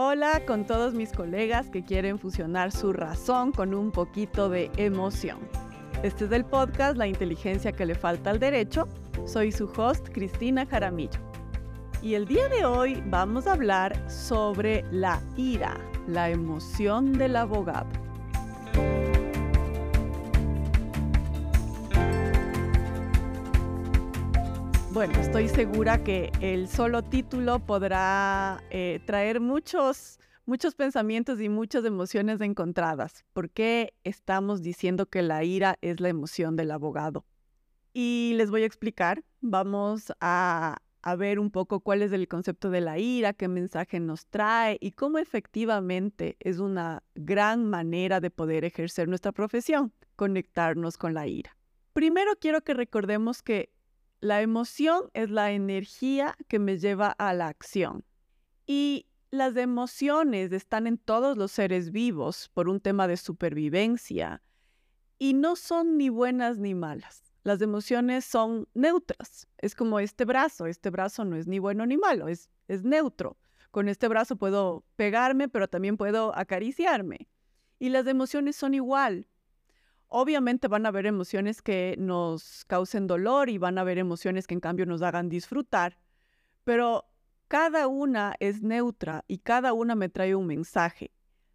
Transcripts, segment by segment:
Hola con todos mis colegas que quieren fusionar su razón con un poquito de emoción. Este es el podcast La inteligencia que le falta al derecho. Soy su host, Cristina Jaramillo. Y el día de hoy vamos a hablar sobre la ira, la emoción del abogado. Bueno, estoy segura que el solo título podrá eh, traer muchos, muchos pensamientos y muchas emociones encontradas. ¿Por qué estamos diciendo que la ira es la emoción del abogado? Y les voy a explicar. Vamos a, a ver un poco cuál es el concepto de la ira, qué mensaje nos trae y cómo efectivamente es una gran manera de poder ejercer nuestra profesión, conectarnos con la ira. Primero quiero que recordemos que la emoción es la energía que me lleva a la acción. Y las emociones están en todos los seres vivos por un tema de supervivencia y no son ni buenas ni malas. Las emociones son neutras. Es como este brazo. Este brazo no es ni bueno ni malo, es, es neutro. Con este brazo puedo pegarme, pero también puedo acariciarme. Y las emociones son igual. Obviamente van a haber emociones que nos causen dolor y van a haber emociones que en cambio nos hagan disfrutar, pero cada una es neutra y cada una me trae un mensaje.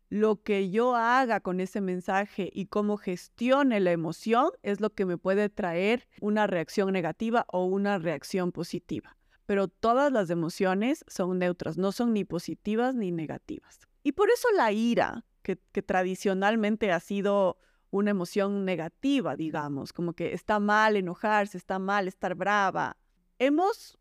Lo que yo haga con ese mensaje y cómo gestione la emoción es lo que me puede traer una reacción negativa o una reacción positiva. Pero todas las emociones son neutras, no son ni positivas ni negativas. Y por eso la ira, que, tradicionalmente ha sido una emoción negativa, digamos, como que está mal enojarse, está mal estar brava. Hemos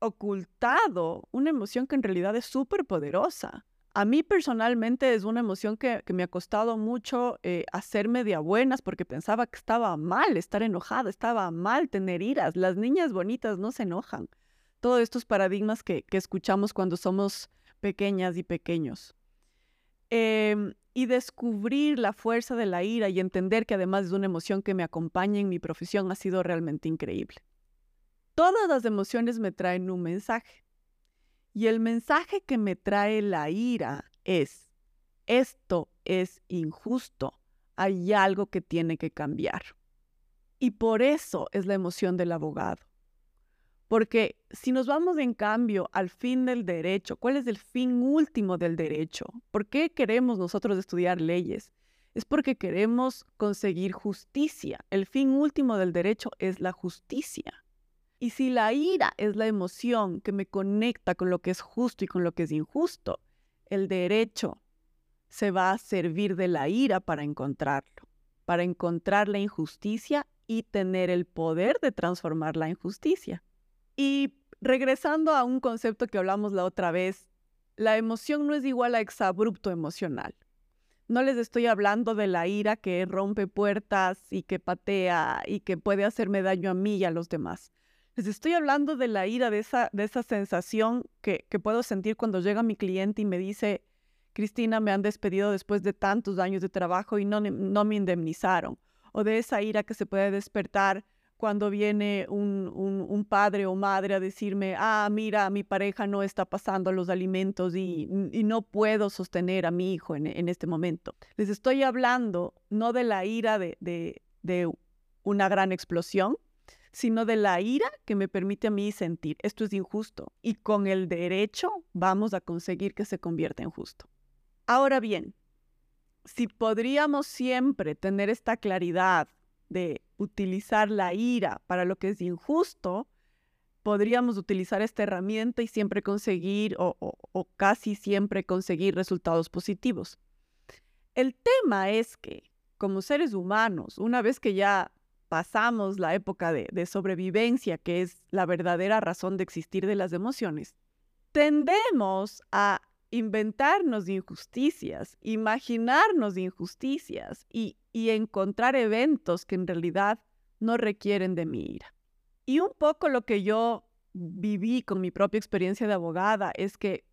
ocultado una emoción que en realidad es súper poderosa. A mí personalmente es una emoción que, me ha costado mucho eh, hacerme de buenas porque pensaba que estaba mal estar enojada, estaba mal tener iras. Las niñas bonitas no se enojan. Todos estos paradigmas que, que escuchamos cuando somos pequeñas y pequeños. Eh, y descubrir la fuerza de la ira y entender que además es una emoción que me acompaña en mi profesión ha sido realmente increíble. Todas las emociones me traen un mensaje. Y el mensaje que me trae la ira es, esto es injusto, hay algo que tiene que cambiar. Y por eso es la emoción del abogado. Porque si nos vamos en cambio al fin del derecho, ¿cuál es el fin último del derecho? ¿Por qué queremos nosotros estudiar leyes? Es porque queremos conseguir justicia. El fin último del derecho es la justicia. Y si la ira es la emoción que me conecta con lo que es justo y con lo que es injusto, el derecho se va a servir de la ira para encontrarlo, para encontrar la injusticia y tener el poder de transformar la injusticia. Y regresando a un concepto que hablamos la otra vez, la emoción no es igual a exabrupto emocional. No les estoy hablando de la ira que rompe puertas y que patea y que puede hacerme daño a mí y a los demás. Les estoy hablando de la ira, de esa, de esa sensación que, que puedo sentir cuando llega mi cliente y me dice, Cristina, me han despedido después de tantos años de trabajo y no, no me indemnizaron. O de esa ira que se puede despertar cuando viene un, padre o madre a decirme, ah, mira, mi pareja no está pasando los alimentos y, no puedo sostener a mi hijo en, este momento. Les estoy hablando no de la ira de, de una gran explosión, sino de la ira que me permite a mí sentir, esto es injusto y con el derecho vamos a conseguir que se convierta en justo. Ahora bien, si podríamos siempre tener esta claridad de utilizar la ira para lo que es injusto, podríamos utilizar esta herramienta y siempre conseguir o, casi siempre conseguir resultados positivos. El tema es que como seres humanos, una vez que ya pasamos la época de, sobrevivencia, que es la verdadera razón de existir de las emociones, tendemos a inventarnos injusticias, imaginarnos injusticias y, y encontrar eventos que en realidad no requieren de mi ira. Y un poco lo que yo viví con mi propia experiencia de abogada es que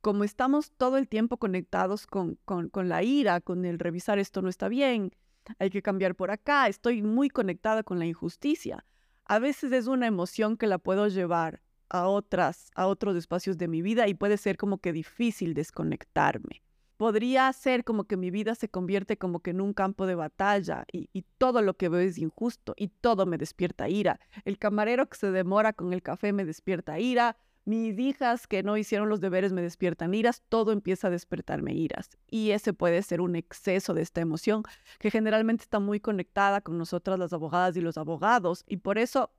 como estamos todo el tiempo conectados con, con, con, la ira, con el revisar esto no está bien, hay que cambiar por acá, estoy muy conectada con la injusticia. A veces es una emoción que la puedo llevar a otras, a otros espacios de mi vida y puede ser como que difícil desconectarme. Podría ser como que mi vida se convierte como que en un campo de batalla y, y todo lo que veo es injusto y todo me despierta ira. El camarero que se demora con el café me despierta ira, mis hijas que no hicieron los deberes me despiertan iras, todo empieza a despertarme iras. Y ese puede ser un exceso de esta emoción que generalmente está muy conectada con nosotras las abogadas y los abogados. Y por eso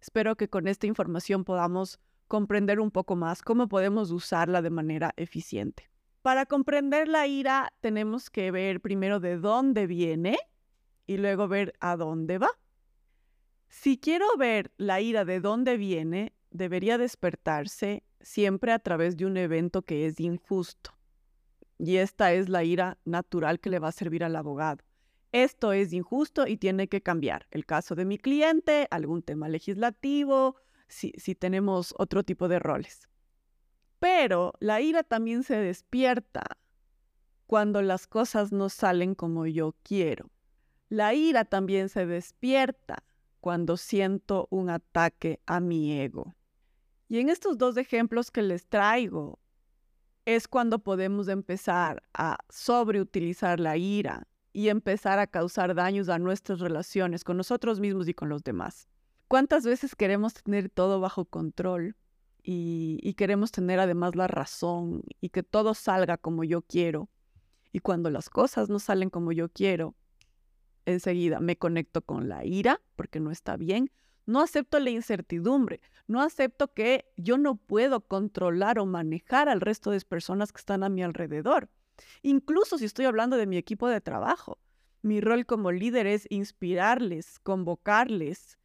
espero que con esta información podamos comprender un poco más cómo podemos usarla de manera eficiente. Para comprender la ira tenemos que ver primero de dónde viene y luego ver a dónde va. Si quiero ver la ira de dónde viene, debería despertarse siempre a través de un evento que es injusto. Y esta es la ira natural que le va a servir al abogado. Esto es injusto y tiene que cambiar. El caso de mi cliente, algún tema legislativo, si, si tenemos otro tipo de roles. Pero la ira también se despierta cuando las cosas no salen como yo quiero. La ira también se despierta cuando siento un ataque a mi ego. Y en estos dos ejemplos que les traigo, es cuando podemos empezar a sobreutilizar la ira y empezar a causar daños a nuestras relaciones con nosotros mismos y con los demás. ¿Cuántas veces queremos tener todo bajo control y, y, queremos tener además la razón y que todo salga como yo quiero? Y cuando las cosas no salen como yo quiero, enseguida me conecto con la ira porque no está bien. No acepto la incertidumbre, no acepto que yo no puedo controlar o manejar al resto de personas que están a mi alrededor. Incluso si estoy hablando de mi equipo de trabajo, mi rol como líder es inspirarles, convocarles,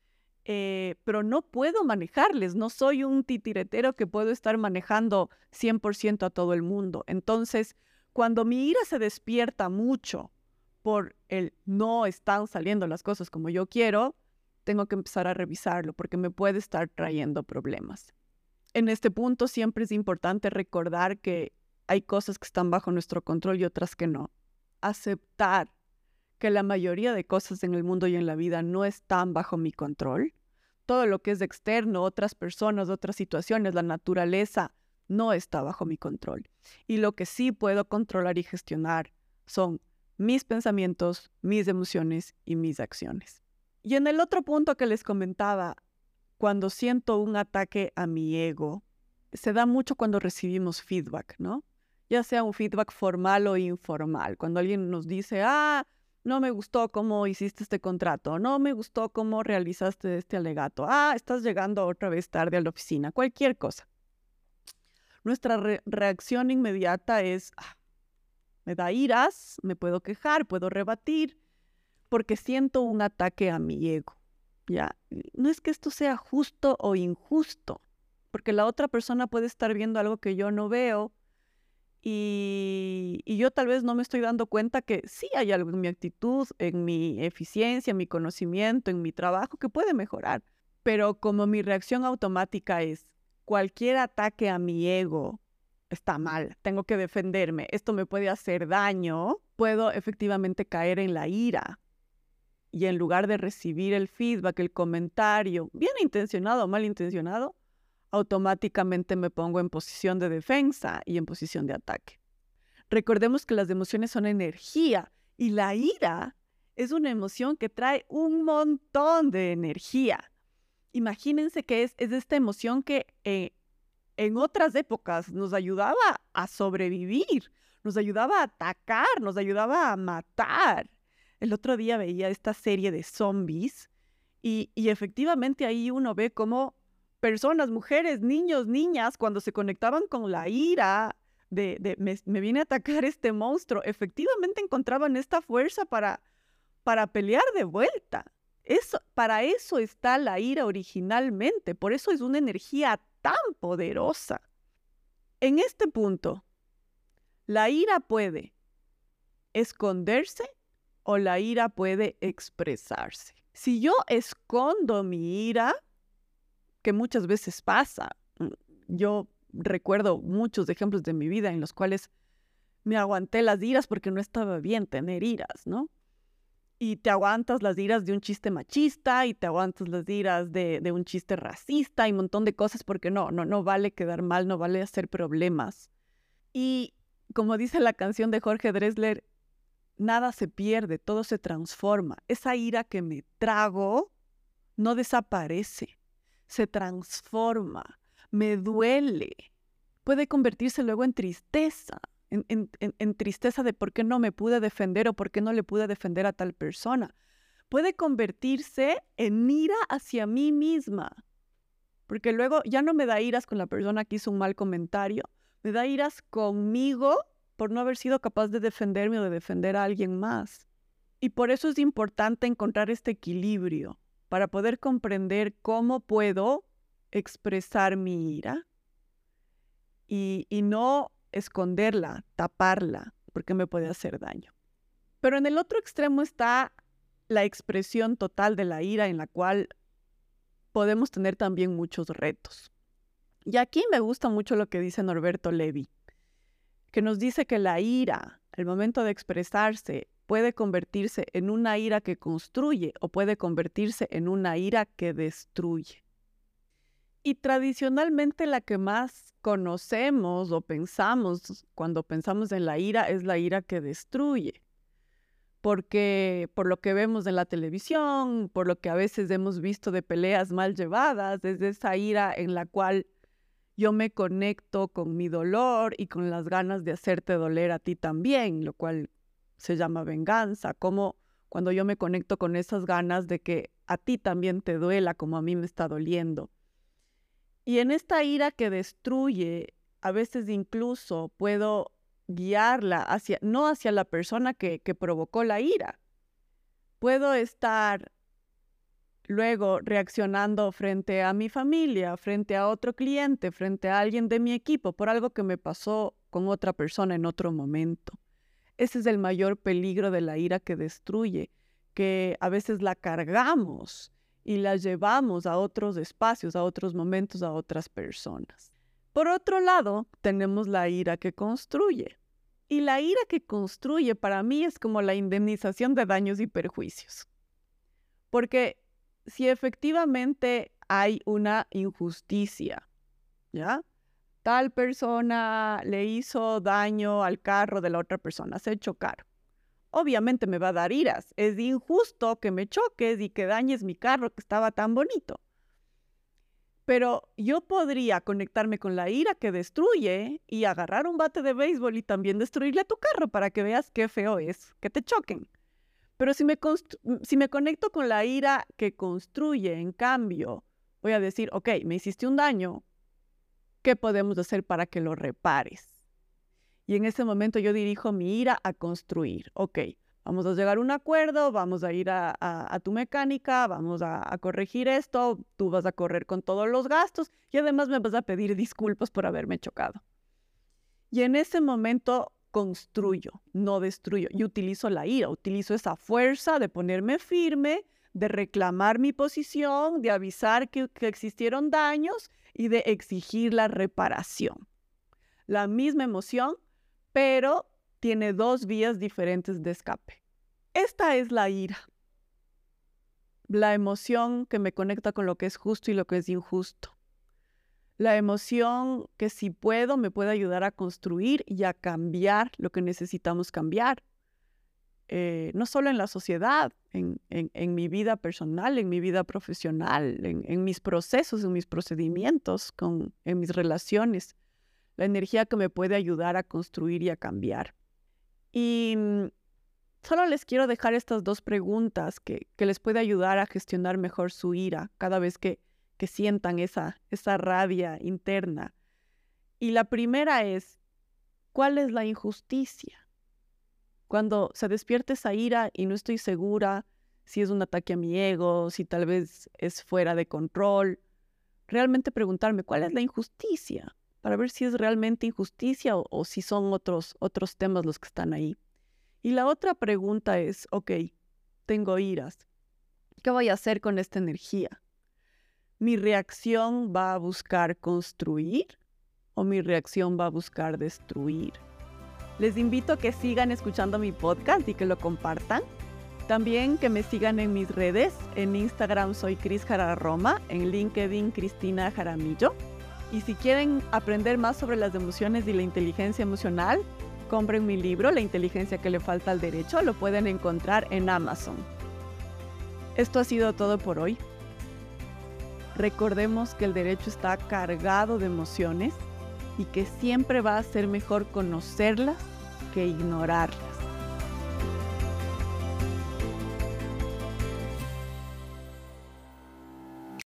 eh, pero no puedo manejarles, no soy un titiretero que puedo estar manejando 100% a todo el mundo. Entonces, cuando mi ira se despierta mucho por el no están saliendo las cosas como yo quiero, tengo que empezar a revisarlo porque me puede estar trayendo problemas. En este punto siempre es importante recordar que hay cosas que están bajo nuestro control y otras que no. Aceptar que la mayoría de cosas en el mundo y en la vida no están bajo mi control. Todo lo que es externo, otras personas, otras situaciones, la naturaleza, no está bajo mi control. Y lo que sí puedo controlar y gestionar son mis pensamientos, mis emociones y mis acciones. Y en el otro punto que les comentaba, cuando siento un ataque a mi ego, se da mucho cuando recibimos feedback, ¿no? Ya sea un feedback formal o informal. Cuando alguien nos dice, ah, no me gustó cómo hiciste este contrato, no me gustó cómo realizaste este alegato, ah, estás llegando otra vez tarde a la oficina, cualquier cosa. Nuestra reacción inmediata es, ah, me da iras, me puedo quejar, puedo rebatir, porque siento un ataque a mi ego. ¿ya? No es que esto sea justo o injusto, porque la otra persona puede estar viendo algo que yo no veo y, yo tal vez no me estoy dando cuenta que sí hay algo en mi actitud, en mi eficiencia, en mi conocimiento, en mi trabajo que puede mejorar. Pero como mi reacción automática es cualquier ataque a mi ego está mal, tengo que defenderme, esto me puede hacer daño, puedo efectivamente caer en la ira. Y en lugar de recibir el feedback, el comentario, bien intencionado o mal intencionado, automáticamente me pongo en posición de defensa y en posición de ataque. Recordemos que las emociones son energía y la ira es una emoción que trae un montón de energía. Imagínense que es, es esta emoción que eh, en otras épocas nos ayudaba a sobrevivir, nos ayudaba a atacar, nos ayudaba a matar. El otro día veía esta serie de zombies y, efectivamente ahí uno ve cómo personas, mujeres, niños, niñas, cuando se conectaban con la ira de, me, viene a atacar este monstruo, efectivamente encontraban esta fuerza para, para pelear de vuelta. Eso, para eso está la ira originalmente, por eso es una energía tan poderosa. En este punto, la ira puede esconderse o la ira puede expresarse. Si yo escondo mi ira, que muchas veces pasa, mm, yo recuerdo muchos ejemplos de mi vida en los cuales me aguanté las iras porque no estaba bien tener iras, ¿no? y te aguantas las iras de un chiste machista y te aguantas las iras de, un chiste racista y un montón de cosas porque no, no, no vale quedar mal, no vale hacer problemas. Y como dice la canción de Jorge Dressler, nada se pierde, todo se transforma. Esa ira que me trago no desaparece, se transforma, me duele. Puede convertirse luego en tristeza, en, tristeza de por qué no me pude defender o por qué no le pude defender a tal persona. Puede convertirse en ira hacia mí misma, porque luego ya no me da iras con la persona que hizo un mal comentario, me da iras conmigo por no haber sido capaz de defenderme o de defender a alguien más. Y por eso es importante encontrar este equilibrio para poder comprender cómo puedo expresar mi ira y, no esconderla, taparla, porque me puede hacer daño. Pero en el otro extremo está la expresión total de la ira en la cual podemos tener también muchos retos. Y aquí me gusta mucho lo que dice Norberto Levi, que nos dice que la ira, el momento de expresarse, puede convertirse en una ira que construye o puede convertirse en una ira que destruye. Y tradicionalmente la que más conocemos o pensamos cuando pensamos en la ira es la ira que destruye. Porque por lo que vemos en la televisión, por lo que a veces hemos visto de peleas mal llevadas, es esa ira en la cual yo me conecto con mi dolor y con las ganas de hacerte doler a ti también, lo cual se llama venganza, como cuando yo me conecto con esas ganas de que a ti también te duela como a mí me está doliendo. Y en esta ira que destruye, a veces incluso puedo guiarla hacia, no hacia la persona que, que provocó la ira. Puedo estar luego reaccionando frente a mi familia, frente a otro cliente, frente a alguien de mi equipo por algo que me pasó con otra persona en otro momento. Ese es el mayor peligro de la ira que destruye, que a veces la cargamos y la llevamos a otros espacios, a otros momentos, a otras personas. Por otro lado, tenemos la ira que construye. Y la ira que construye para mí es como la indemnización de daños y perjuicios. Porque si efectivamente hay una injusticia, ¿ya? Tal persona le hizo daño al carro de la otra persona, se chocaron obviamente me va a dar iras. Es injusto que me choques y que dañes mi carro que estaba tan bonito. Pero yo podría conectarme con la ira que destruye y agarrar un bate de béisbol y también destruirle a tu carro para que veas qué feo es que te choquen. Pero si me, si me conecto con la ira que construye, en cambio, voy a decir, ok, me hiciste un daño, ¿qué podemos hacer para que lo repares? Y en ese momento yo dirijo mi ira a construir. Ok, vamos a llegar a un acuerdo, vamos a ir a, tu mecánica, vamos a, corregir esto, tú vas a correr con todos los gastos y además me vas a pedir disculpas por haberme chocado. Y en ese momento construyo, no destruyo. Y utilizo la ira, utilizo esa fuerza de ponerme firme, de reclamar mi posición, de avisar que existieron daños y de exigir la reparación. La misma emoción, pero tiene dos vías diferentes de escape. Esta es la ira, la emoción que me conecta con lo que es justo y lo que es injusto. La emoción que si puedo me puede ayudar a construir y a cambiar lo que necesitamos cambiar. Eh, no solo en la sociedad, en, mi vida personal, en mi vida profesional, en, mis procesos, en mis procedimientos, en mis relaciones la energía que me puede ayudar a construir y a cambiar. Y mm, solo les quiero dejar estas dos preguntas que, les puede ayudar a gestionar mejor su ira cada vez que, que sientan esa, esa rabia interna. Y la primera es, ¿cuál es la injusticia? Cuando se despierta esa ira y no estoy segura si es un ataque a mi ego, si tal vez es fuera de control, realmente preguntarme, ¿cuál es la injusticia? para ver si es realmente injusticia o, si son otros, otros temas los que están ahí. Y la otra pregunta es, ok, tengo iras, ¿qué voy a hacer con esta energía? ¿Mi reacción va a buscar construir o mi reacción va a buscar destruir? Les invito a que sigan escuchando mi podcast y que lo compartan También que me sigan en mis redes. En Instagram soy Cris Roma, en LinkedIn Cristina Jaramillo. Y si quieren aprender más sobre las emociones y la inteligencia emocional, compren mi libro, La inteligencia que le falta al derecho. Lo pueden encontrar en Amazon. Esto ha sido todo por hoy. Recordemos que el derecho está cargado de emociones y que siempre va a ser mejor conocerlas que ignorarlas.